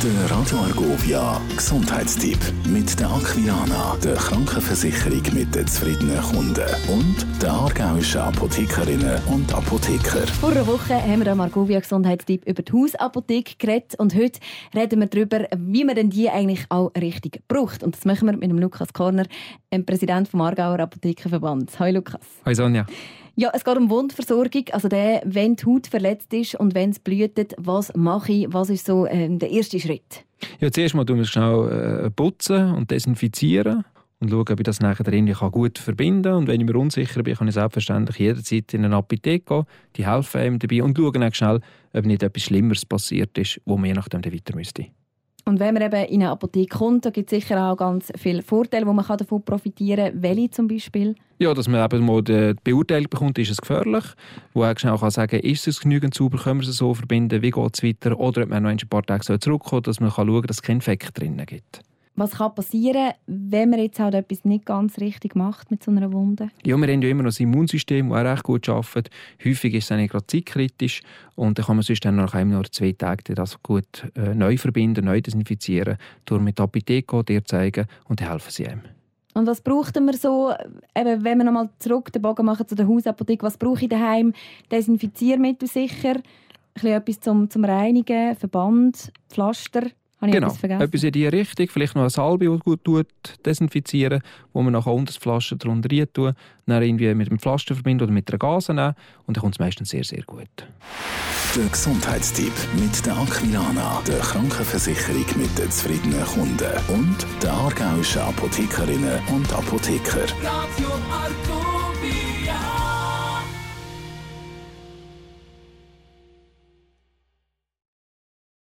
Der Radio Argovia Gesundheitstipp mit der Aquilana, der Krankenversicherung mit den zufriedenen Kunden und der aargauischen Apothekerinnen und Apotheker. Vor einer Woche haben wir am Argovia Gesundheitstipp über die Hausapotheke geredet und heute reden wir darüber, wie man denn die eigentlich auch richtig braucht. Und das machen wir mit dem Lukas Korner, dem Präsident vom Aargauer Apothekenverband. Hallo Lukas. Hi Sonja. Ja, es geht um Wundversorgung. Also der, wenn die Haut verletzt ist und wenn es blutet, was mache ich? Was ist so ähm, der erste Schritt? Ja, zuerst mal tun wir schnell äh, putzen und desinfizieren und schauen, ob ich das nachher irgendwie gut verbinden kann. Und wenn ich mir unsicher bin, kann ich selbstverständlich jederzeit in eine Apotheke gehen. Die helfen einem dabei und schauen auch schnell, ob nicht etwas Schlimmeres passiert ist, wo man je nachdem weiter müsste. Und wenn man eben in eine Apotheke kommt, da gibt es sicher auch ganz viele Vorteile, wo man davon profitieren kann. Welche zum Beispiel? Ja, dass man eben mal die Beurteilung bekommt, ist es gefährlich. Wo er schnell kann sagen ist es genügend sauber, können wir es so verbinden, wie geht es weiter. Oder ob man noch ein paar Tage zurückkommen dass man schauen kann, dass es keinen Infekt drin gibt. Was kann passieren, wenn man jetzt halt etwas nicht ganz richtig macht mit so einer Wunde? Ja, wir haben ja immer noch ein Immunsystem, das auch recht gut arbeitet. Häufig ist es nicht gerade zeitkritisch und dann kann man sonst dann nach einem oder zwei Tagen das gut äh, neu verbinden, neu desinfizieren, durch mit der Apotheke dir zeigen und dann helfen sie einem. Und was braucht man so, eben, wenn wir nochmal zurück den Bogen machen zu der Hausapotheke, was brauche ich daheim? Desinfiziermittel sicher, ein bisschen etwas zum, zum Reinigen, Verband, Pflaster. Habe genau, etwas, etwas in diese Richtung. Vielleicht noch eine Salbe, die gut tut, desinfizieren, wo man nachher unter das Pflaster drunter rein tun, dann irgendwie mit dem Pflaster verbinden oder mit einer Gase nehmen und dann kommt es meistens sehr, sehr gut. Der Gesundheitstipp mit der Aquilana, der Krankenversicherung mit den zufriedenen Kunden und der aargauischen Apothekerinnen und Apotheker. Radio Arco.